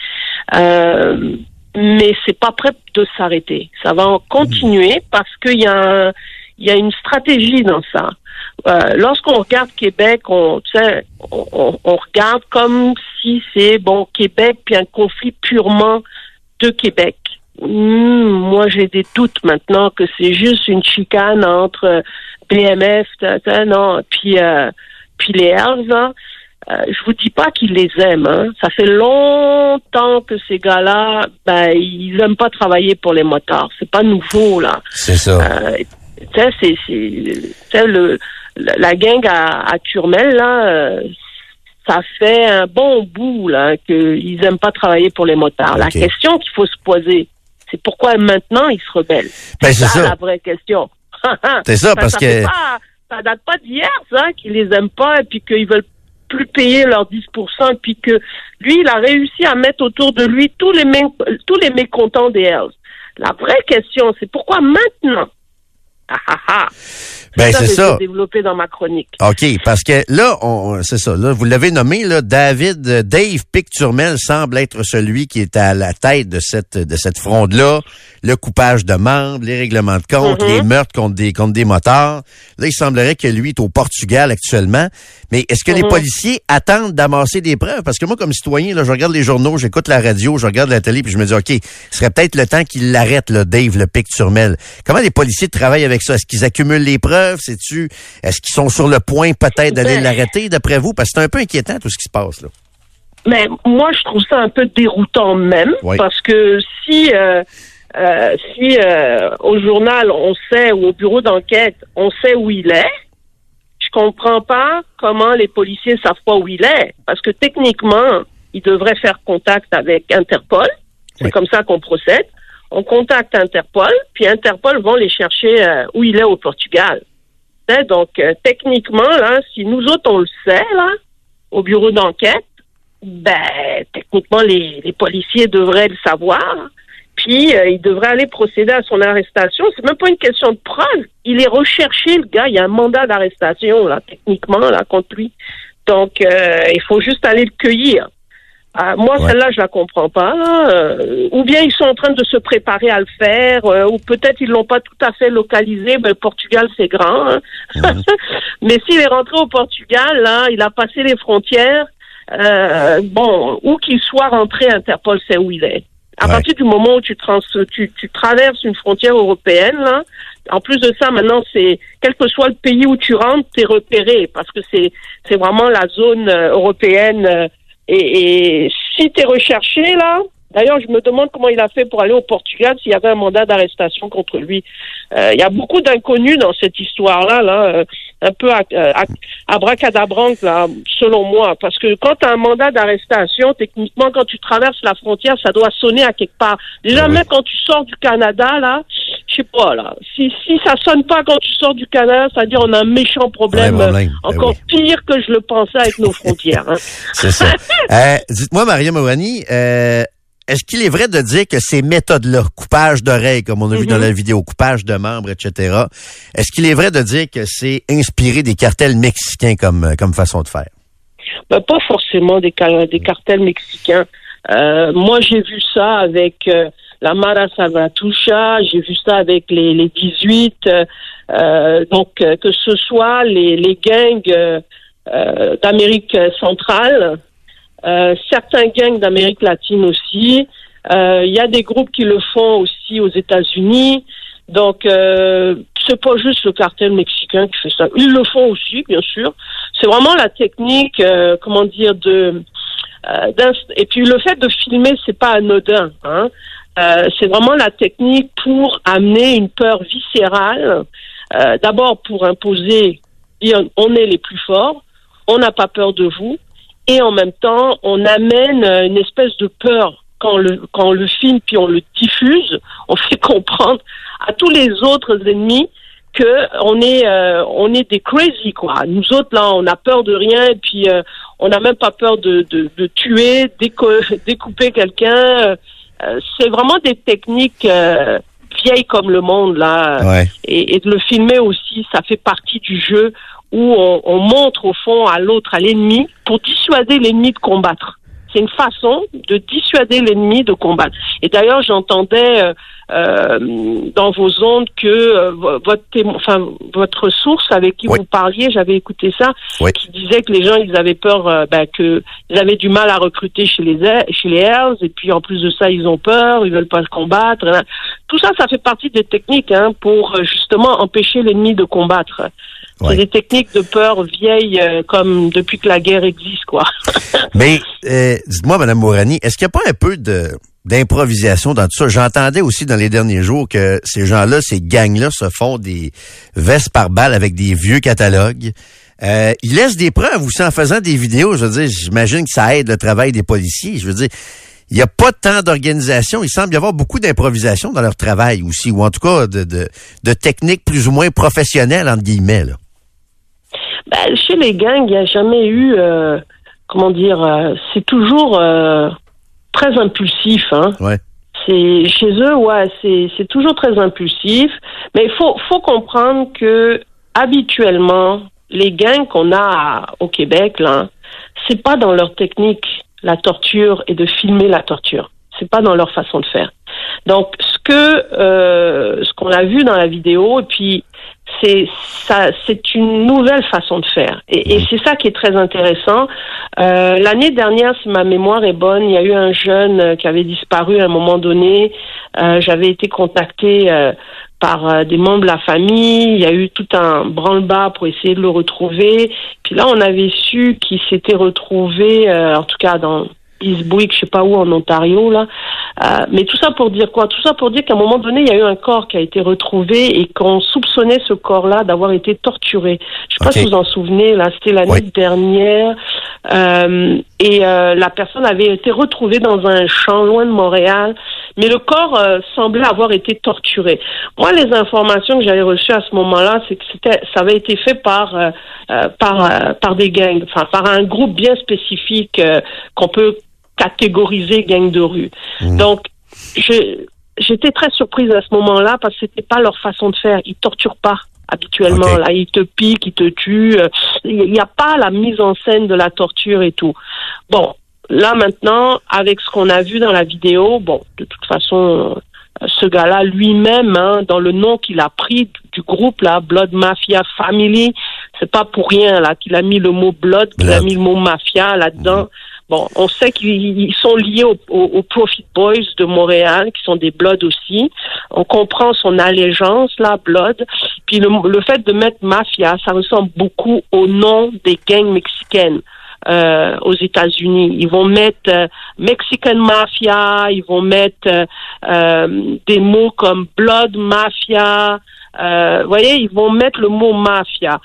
Euh, mais c'est pas prêt de s'arrêter. Ça va en continuer parce qu'il y a il y a une stratégie dans ça. Euh, lorsqu'on regarde Québec, on, on, on regarde comme si c'est bon Québec puis un conflit purement de Québec. Hmm, moi, j'ai des doutes maintenant que c'est juste une chicane entre BMF, non, puis euh, puis les Hells. Hein. Euh, je vous dis pas qu'ils les aiment. Hein. Ça fait longtemps que ces gars-là, ben, ils aiment pas travailler pour les motards. C'est pas nouveau là. C'est ça. Euh, c'est c'est le la gang à, à Turmel là. Ça fait un bon bout là qu'ils aiment pas travailler pour les motards. La question qu'il faut se poser, c'est pourquoi maintenant ils se rebellent? Ben, c'est ça, la vraie question. c'est ça, parce que ça date pas d'hier, ça, qu'ils les aiment pas et puis qu'ils veulent plus payer leurs 10 et puis que lui, il a réussi à mettre autour de lui tous les tous les mécontents des Hells. La vraie question, c'est pourquoi maintenant? Ah, ah, ah. Ben, c'est ça. développé dans ma chronique. OK, parce que là, on, c'est ça. Là, vous l'avez nommé, là, David, euh, Dave Picturmel semble être celui qui est à la tête de cette, de cette fronde-là. Le coupage de membres, les règlements de compte, mm-hmm. les meurtres contre des, contre des motards. Là, il semblerait que lui est au Portugal actuellement. Mais est-ce que les mm-hmm. policiers attendent d'amasser des preuves? Parce que moi, comme citoyen, là, je regarde les journaux, j'écoute la radio, je regarde la télé, puis je me dis, OK, ce serait peut-être le temps qu'il l'arrête, le Dave, le Picturmel. Comment les policiers travaillent avec ça? Est-ce qu'ils accumulent les preuves? Tu Est-ce qu'ils sont sur le point peut-être d'aller ben, l'arrêter, d'après vous? Parce que c'est un peu inquiétant tout ce qui se passe, là. Mais moi, je trouve ça un peu déroutant même, parce que si... Euh, euh, si euh, au journal on sait ou au bureau d'enquête on sait où il est, je comprends pas comment les policiers savent pas où il est, parce que techniquement ils devraient faire contact avec Interpol. C'est comme ça qu'on procède. On contacte Interpol, puis Interpol vont les chercher où il est au Portugal. Donc, euh, techniquement, là, si nous autres, on le sait, là, au bureau d'enquête, ben, techniquement, les, policiers devraient le savoir. Puis, euh, ils devraient aller procéder à son arrestation. C'est même pas une question de preuve. Il est recherché, le gars. Il y a un mandat d'arrestation, là, techniquement, là, contre lui. Donc, euh, il faut juste aller le cueillir. Ah, moi, celle-là, je la comprends pas. Euh, ou bien ils sont en train de se préparer à le faire, euh, ou peut-être ils l'ont pas tout à fait localisé. Ben, le Portugal, c'est grand. Hein. Mhm. Mais s'il est rentré au Portugal, là, il a passé les frontières. Euh, bon, où qu'il soit rentré, Interpol sait où il est. À partir du moment où tu, trans, tu, tu traverses une frontière européenne, là, en plus de ça, maintenant, c'est quel que soit le pays où tu rentres, tu es repéré parce que c'est c'est vraiment la zone européenne et, et si tu es recherché, là, D'ailleurs, je me demande comment il a fait pour aller au Portugal s'il y avait un mandat d'arrestation contre lui. Euh, il y a beaucoup d'inconnus dans cette histoire-là, là, euh, un peu à, euh, abracadabrante, là, selon moi. Parce que quand tu as un mandat d'arrestation, techniquement, quand tu traverses la frontière, ça doit sonner à quelque part. Jamais quand tu sors du Canada, là, je sais pas, là, si, si ça sonne pas quand tu sors du Canada, ça veut dire on a un méchant problème, ben encore pire que je le pensais avec nos frontières. Hein. C'est ça. Dites-moi, Maria Mouani, est-ce qu'il est vrai de dire que ces méthodes-là, coupage d'oreilles, comme on a vu dans la mhm. vidéo, coupage de membres, etc., est-ce qu'il est vrai de dire que c'est inspiré des cartels mexicains comme, comme façon de faire? Ben, pas forcément des, des cartels mexicains. Euh, moi, j'ai vu ça avec euh, la Mara Salvatrucha, j'ai vu ça avec les, les 18. Euh, donc, que ce soit les, gangs d'Amérique centrale, euh, certains gangs d'Amérique latine aussi. Euh, il y a des groupes qui le font aussi aux États-Unis. Donc, euh, c'est pas juste le cartel mexicain qui fait ça. Ils le font aussi, bien sûr. C'est vraiment la technique, euh, comment dire, de et puis le fait de filmer, c'est pas anodin. Hein. C'est vraiment la technique pour amener une peur viscérale. D'abord pour imposer, on est les plus forts, on n'a pas peur de vous et en même temps, on amène euh, une espèce de peur quand le, quand on le filme puis on le diffuse. On fait comprendre à tous les autres ennemis que on est euh, on est des crazy quoi. Nous autres là, on a peur de rien et puis euh, on n'a même pas peur de, de, de tuer, découper quelqu'un. C'est vraiment des techniques vieilles comme le monde là. Et, et de le filmer aussi, ça fait partie du jeu où on, montre au fond à l'autre, à l'ennemi, pour dissuader l'ennemi de combattre. C'est une façon de dissuader l'ennemi de combattre. Et d'ailleurs, j'entendais euh, euh dans vos ondes que euh, votre, enfin, votre source avec qui vous parliez, j'avais écouté ça, qui disait que les gens, ils avaient peur, euh, ben, que ils avaient du mal à recruter chez les chez les Hells, et puis en plus de ça, ils ont peur, ils veulent pas se combattre. Tout ça, ça fait partie des techniques hein, pour justement empêcher l'ennemi de combattre. C'est des techniques de peur vieilles euh, comme depuis que la guerre existe, quoi. Mais euh, dites-moi, Madame Mourani, est-ce qu'il n'y a pas un peu de d'improvisation dans tout ça. J'entendais aussi dans les derniers jours que ces gens-là, ces gangs-là, se font des vestes par balles avec des vieux catalogues. Euh, ils laissent des preuves aussi en faisant des vidéos. Je veux dire, j'imagine que ça aide le travail des policiers. Je veux dire, il n'y a pas tant d'organisation. Il semble y avoir beaucoup d'improvisation dans leur travail aussi, ou en tout cas de, de, de techniques plus ou moins professionnelles, entre guillemets. Là. Ben, chez les gangs, il n'y a jamais eu, euh, comment dire, euh, c'est toujours très impulsif. Hein. Ouais. C'est chez eux, ouais, c'est c'est toujours très impulsif. Mais il faut faut comprendre que habituellement, les gangs qu'on a au Québec là, c'est pas dans leur technique la torture et de filmer la torture. C'est pas dans leur façon de faire. Donc, ce que euh, ce qu'on a vu dans la vidéo, et puis c'est ça, c'est une nouvelle façon de faire, et, et c'est ça qui est très intéressant. Euh, L'année dernière, si ma mémoire est bonne, il y a eu un jeune euh, qui avait disparu à un moment donné. Euh, J'avais été contactée euh, par euh, des membres de la famille. Il y a eu tout un branle-bas pour essayer de le retrouver. Puis là, on avait su qu'il s'était retrouvé, en tout cas dans Eastbury, je sais pas où en Ontario là. Euh, mais tout ça pour dire quoi? Tout ça pour dire qu'à un moment donné, il y a eu un corps qui a été retrouvé et qu'on soupçonnait ce corps-là d'avoir été torturé. Je sais pas si vous en souvenez là, c'était l'année dernière. Euh, et euh, la personne avait été retrouvée dans un champ loin de Montréal, mais le corps euh, semblait avoir été torturé. Moi, les informations que j'avais reçues à ce moment-là, c'est que c'était, ça avait été fait par euh, par par des gangs, enfin par un groupe bien spécifique qu'on peut catégoriser gang de rue. Mmh. Donc, j'étais très surprise à ce moment-là parce que c'était pas leur façon de faire. Ils torturent pas habituellement. Là, ils te piquent, ils te tuent. Il n'y a pas la mise en scène de la torture et tout. Bon, là maintenant, avec ce qu'on a vu dans la vidéo, bon, de toute façon, euh, ce gars-là lui-même, hein, dans le nom qu'il a pris du groupe là, Blood Mafia Family, c'est pas pour rien là qu'il a mis le mot Blood, qu'il a mis le mot mafia là-dedans. Mhm. Bon, on sait qu'ils sont liés aux Profit Boys de Montréal, qui sont des Bloods aussi. On comprend son allégeance, là, Blood. Puis le, le fait de mettre mafia, ça ressemble beaucoup au nom des gangs mexicaines. Euh, aux États-Unis. Ils vont mettre euh, Mexican Mafia, ils vont mettre euh, des mots comme Blood Mafia. vous voyez, ils vont mettre le mot mafia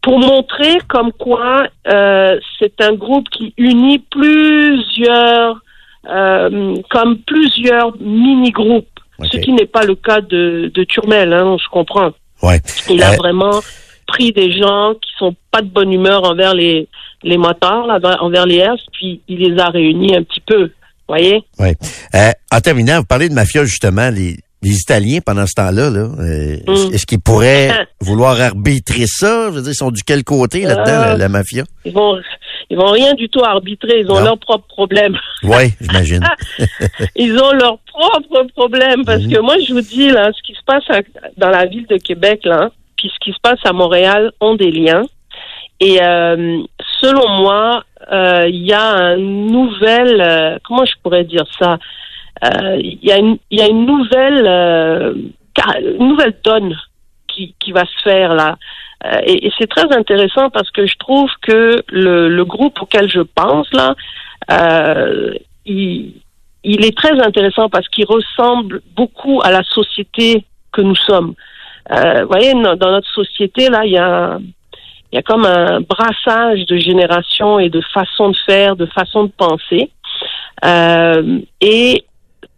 pour montrer comme quoi c'est un groupe qui unit plusieurs, comme plusieurs mini-groupes. Ce qui n'est pas le cas de, de Turmel, hein, je comprends. Ouais. Il a vraiment pris des gens qui sont pas de bonne humeur envers les, les motards, là, envers les F, puis il les a réunis un petit peu. voyez? Oui. Euh, en terminant, vous parlez de mafia, justement, les, les Italiens, pendant ce temps-là, là, euh, mm. est-ce qu'ils pourraient vouloir arbitrer ça? Je veux dire, ils sont du quel côté là-dedans, la, mafia? Ils vont, ils vont rien du tout arbitrer. Ils ont leurs propres problèmes. Oui, j'imagine. ils ont leurs propres problèmes parce mm-hmm. que moi, je vous dis, là, ce qui se passe dans la ville de Québec, là, puis ce qui se passe à Montréal ont des liens. Et euh, selon moi, euh, il y a un nouvel, euh, comment je pourrais dire ça? Il y, y a une nouvelle, une nouvelle donne qui, qui va se faire là. et, et c'est très intéressant parce que je trouve que le, le groupe auquel je pense là, il, il est très intéressant parce qu'il ressemble beaucoup à la société que nous sommes. Euh, vous voyez, dans notre société, là, il y a, il y a comme un brassage de générations et de façons de faire, de façons de penser. Euh, et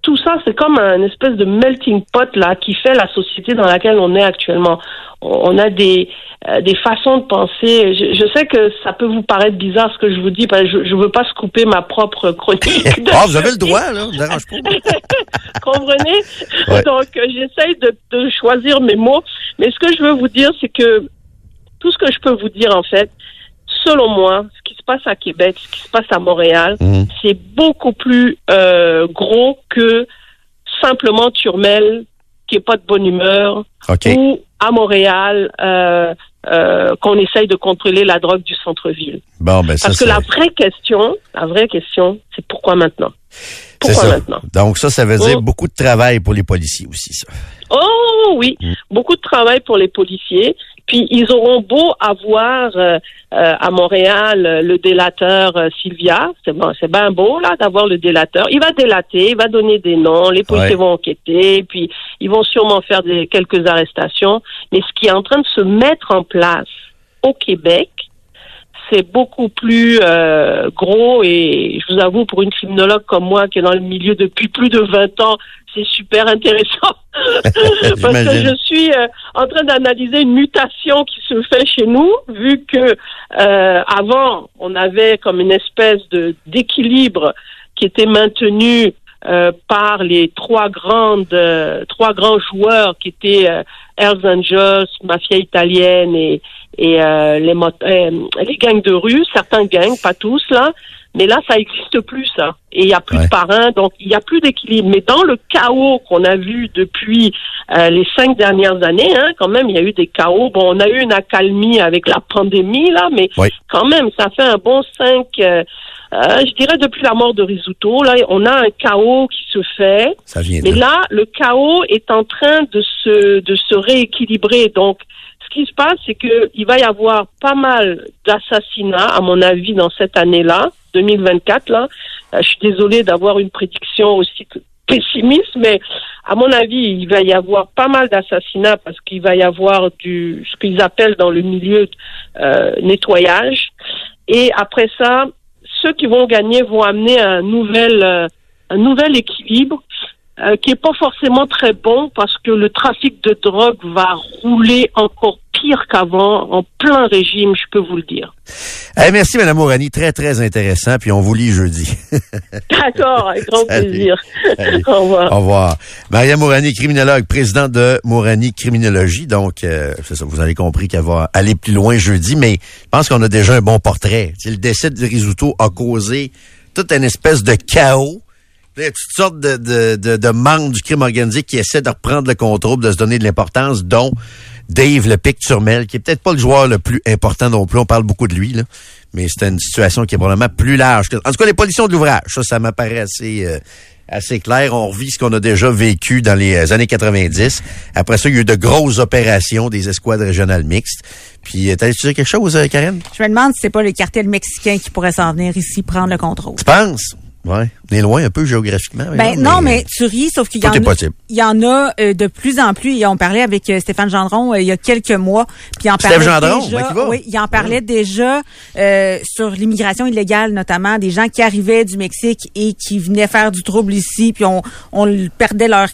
tout ça, c'est comme un espèce de melting pot là qui fait la société dans laquelle on est actuellement. On a des euh, des façons de penser. Je, sais que ça peut vous paraître bizarre ce que je vous dis, parce que je, ne veux pas couper ma propre chronique. oh, vous avez le droit, là, ne dérange pas. Comprenez? Donc, j'essaye de, de choisir mes mots, mais ce que je veux vous dire, c'est que tout ce que je peux vous dire en fait, selon moi, ce qui se passe à Québec, ce qui se passe à Montréal, mhm. c'est beaucoup plus euh, gros que simplement Turmel qui est pas de bonne humeur ou à Montréal euh, euh, qu'on essaye de contrôler la drogue du centre-ville. Bon, ben Parce que la vraie question, la vraie question, c'est pourquoi maintenant? Pourquoi maintenant? Donc ça, ça veut dire oh. beaucoup de travail pour les policiers aussi, ça. Oh oui, mm. beaucoup de travail pour les policiers. Puis ils auront beau avoir euh, euh, à Montréal euh, le délateur Sylvia, c'est bon, c'est bien beau là d'avoir le délateur. Il va délater, il va donner des noms, les policiers vont enquêter, puis ils vont sûrement faire des quelques arrestations. Mais ce qui est en train de se mettre en place au Québec, c'est beaucoup plus gros et je vous avoue pour une criminologue comme moi qui est dans le milieu depuis plus de 20 ans, c'est super intéressant. Parce que je suis euh, en train d'analyser une mutation qui se fait chez nous, vu que euh, avant on avait comme une espèce de d'équilibre qui était maintenu euh, par les trois grandes trois grands joueurs qui étaient Hells Angels, mafia italienne et et les les gangs de rue, certains gangs, pas tous là. Mais là, ça n'existe plus, ça. Et il n'y a plus de parrains, donc il n'y a plus d'équilibre. Mais dans le chaos qu'on a vu depuis euh, les cinq dernières années, hein, quand même, il y a eu des chaos. Bon, on a eu une accalmie avec la pandémie, là, mais quand même, ça fait un bon cinq... Euh, je dirais depuis la mort de Risuto, là, on a un chaos qui se fait. Ça vient mais là, le chaos est en train de se, de se rééquilibrer. Donc, ce qui se passe, c'est qu'il va y avoir pas mal d'assassinats, à mon avis, dans cette année-là. 2024 là. Euh, je suis désolée d'avoir une prédiction aussi pessimiste, mais à mon avis, il va y avoir pas mal d'assassinats parce qu'il va y avoir du ce qu'ils appellent dans le milieu euh, nettoyage. Et après ça, ceux qui vont gagner vont amener un nouvel euh, un nouvel équilibre euh, qui est pas forcément très bon parce que le trafic de drogue va rouler encore pire qu'avant, en plein régime, je peux vous le dire. Eh, merci, Mme Mourani. Très, très intéressant. Puis on vous lit jeudi. D'accord, avec grand plaisir. Au revoir. Au revoir. Maria Mourani, criminologue, présidente de Mourani Criminologie. Donc, euh, ça, vous avez compris qu'elle va aller plus loin jeudi, mais je pense qu'on a déjà un bon portrait. le décès de Risuto a causé toute une espèce de chaos il y a toutes sortes de, de, de, de membres du crime organisé qui essaient de reprendre le contrôle, de se donner de l'importance, dont Dave Le Pic Turmel, qui est peut-être pas le joueur le plus important non plus. On parle beaucoup de lui, là. Mais c'est une situation qui est probablement plus large. Que... En tout cas, les pollutions de l'ouvrage, ça, ça m'apparaît assez, euh, assez clair. On revit ce qu'on a déjà vécu dans les années 90. Après ça, il y a eu de grosses opérations des escouades régionales mixtes. Puis, t'as tu quelque chose, Karen? Je me demande si c'est pas le cartel mexicain qui pourrait s'en venir ici prendre le contrôle. Tu penses? Ouais, on est loin un peu géographiquement. Ben non, mais, tu ris, sauf qu'il y, en a, il y en a euh, de plus en plus. Et on parlait avec euh, Stéphane Gendron euh, il y a quelques mois. Puis en parlait Gendron, déjà, oui, il en parlait déjà sur l'immigration illégale, notamment des gens qui arrivaient du Mexique et qui venaient faire du trouble ici. Puis on, on perdait leur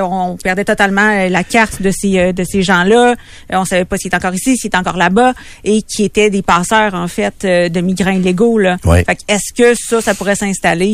on perdait totalement la carte de ces de ces gens-là. on savait pas s'ils étaient encore ici, s'ils étaient encore là-bas, et qui étaient des passeurs en fait de migrants illégaux. Là. Fait est-ce que ça, ça pourrait s'installer?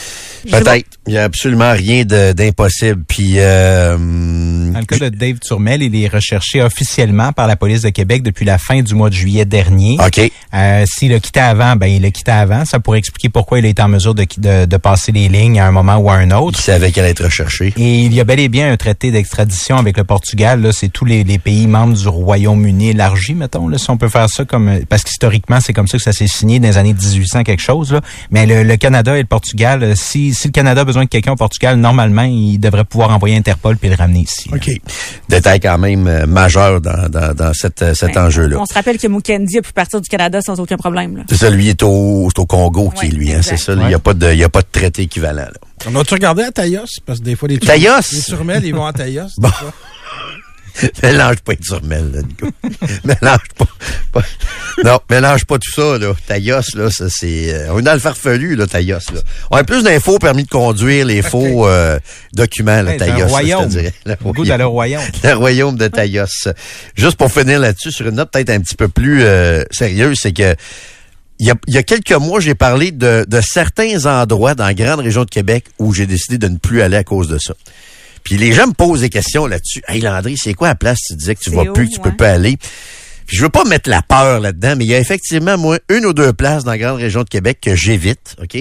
Peut-être. Il n'y a absolument rien d'impossible. Puis, euh, dans le cas de Dave Turmel, il est recherché officiellement par la police de Québec depuis la fin du mois de juillet dernier. OK. Euh, S'il a quitté avant, ben il a quitté avant. Ça pourrait expliquer pourquoi il est en mesure de, de, de, passer les lignes à un moment ou à un autre. Il savait qu'elle allait être recherché. Et il y a bel et bien un traité d'extradition avec le Portugal. Là, c'est tous les, les, pays membres du Royaume-Uni élargi, mettons. Là, si on peut faire ça comme parce qu'historiquement, c'est comme ça que ça s'est signé dans les années 1800 quelque chose. Là. Mais le, le Canada et le Portugal, si, si le Canada a besoin de quelqu'un au Portugal, normalement, il devrait pouvoir envoyer Interpol puis le ramener ici. OK. Détail quand même euh, majeur dans, dans, dans cette, euh, cet enjeu-là. On se rappelle que Mukendi a pu partir du Canada sans aucun problème. C'est ça, lui est au, au Congo qui est lui, hein, c'est ça. Il n'y a, pas de, y a pas de traité équivalent. Là. On a-tu regardé à Taïos? Parce que des fois, les, Taïos? les turmelles, ils vont à Taïos. bon. mélange pas les turmelles, là, Nico. mélange pas, Non, mélange pas tout ça, là. Taïos, là, ça, c'est... Euh, on est dans le farfelu, là, Taïos, là. On a plus d'infos permis de conduire, les faux euh, documents, là, Taïos, royaume. je te dirais. Le royaume. le royaume. Le royaume de Taïos. Juste pour finir là-dessus, sur une note peut-être un petit peu plus euh, sérieuse, c'est que il y, a, il y a quelques mois, j'ai parlé de, de certains endroits dans la grande région de Québec où j'ai décidé de ne plus aller à cause de ça. Puis les gens me posent des questions là-dessus. Hey Landry, c'est quoi la place? Tu disais que tu vas plus, que tu peux pas aller? Puis je veux pas mettre la peur là-dedans, mais il y a effectivement, moi, une ou deux places dans la grande région de Québec que j'évite, OK?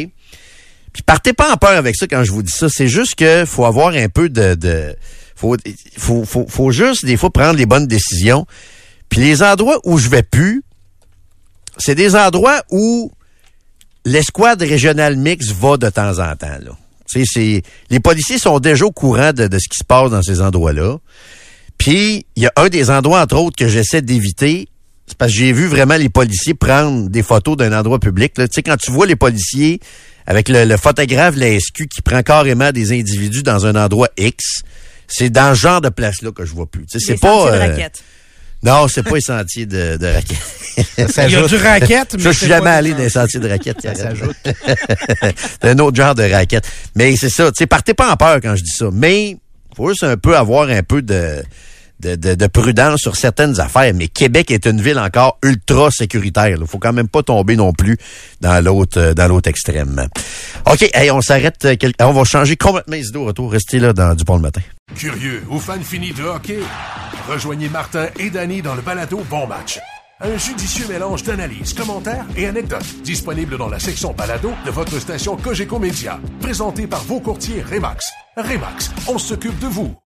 Puis partez pas en peur avec ça quand je vous dis ça. C'est juste que faut avoir un peu de... de faut, faut, faut, faut juste, des fois, prendre les bonnes décisions. Puis les endroits où je vais plus, c'est des endroits où l'escouade régionale mix va de temps en temps, là. C'est, les policiers sont déjà au courant de, ce qui se passe dans ces endroits-là. Puis, il y a un des endroits, entre autres, que j'essaie d'éviter. C'est parce que j'ai vu vraiment les policiers prendre des photos d'un endroit public. Tu sais, quand tu vois les policiers avec le, photographe la SQ qui prend carrément des individus dans un endroit X, c'est dans ce genre de place-là que je vois plus. c'est pas. Euh, non, c'est pas les sentiers de, de raquettes. Il y a du raquette, mais. Je suis jamais allé dans les sentiers de raquettes. Ça s'ajoute. c'est un autre genre de raquette. Mais c'est ça. Tu sais, partez pas en peur quand je dis ça. Mais, faut juste un peu avoir un peu de, de, de, prudence sur certaines affaires. Mais Québec est une ville encore ultra sécuritaire. Il faut quand même pas tomber non plus dans l'autre euh, dans l'autre extrême. OK, hey, on s'arrête. Euh, on va changer complètement les idées au retour. Restez là dans du pont le matin. Curieux ou fan fini de hockey? Rejoignez Martin et Danny dans le balado Bon Match. Un judicieux mélange d'analyses, commentaires et anecdotes disponible dans la section balado de votre station Cogeco Média. Présenté par vos courtiers Remax. Remax, on s'occupe de vous.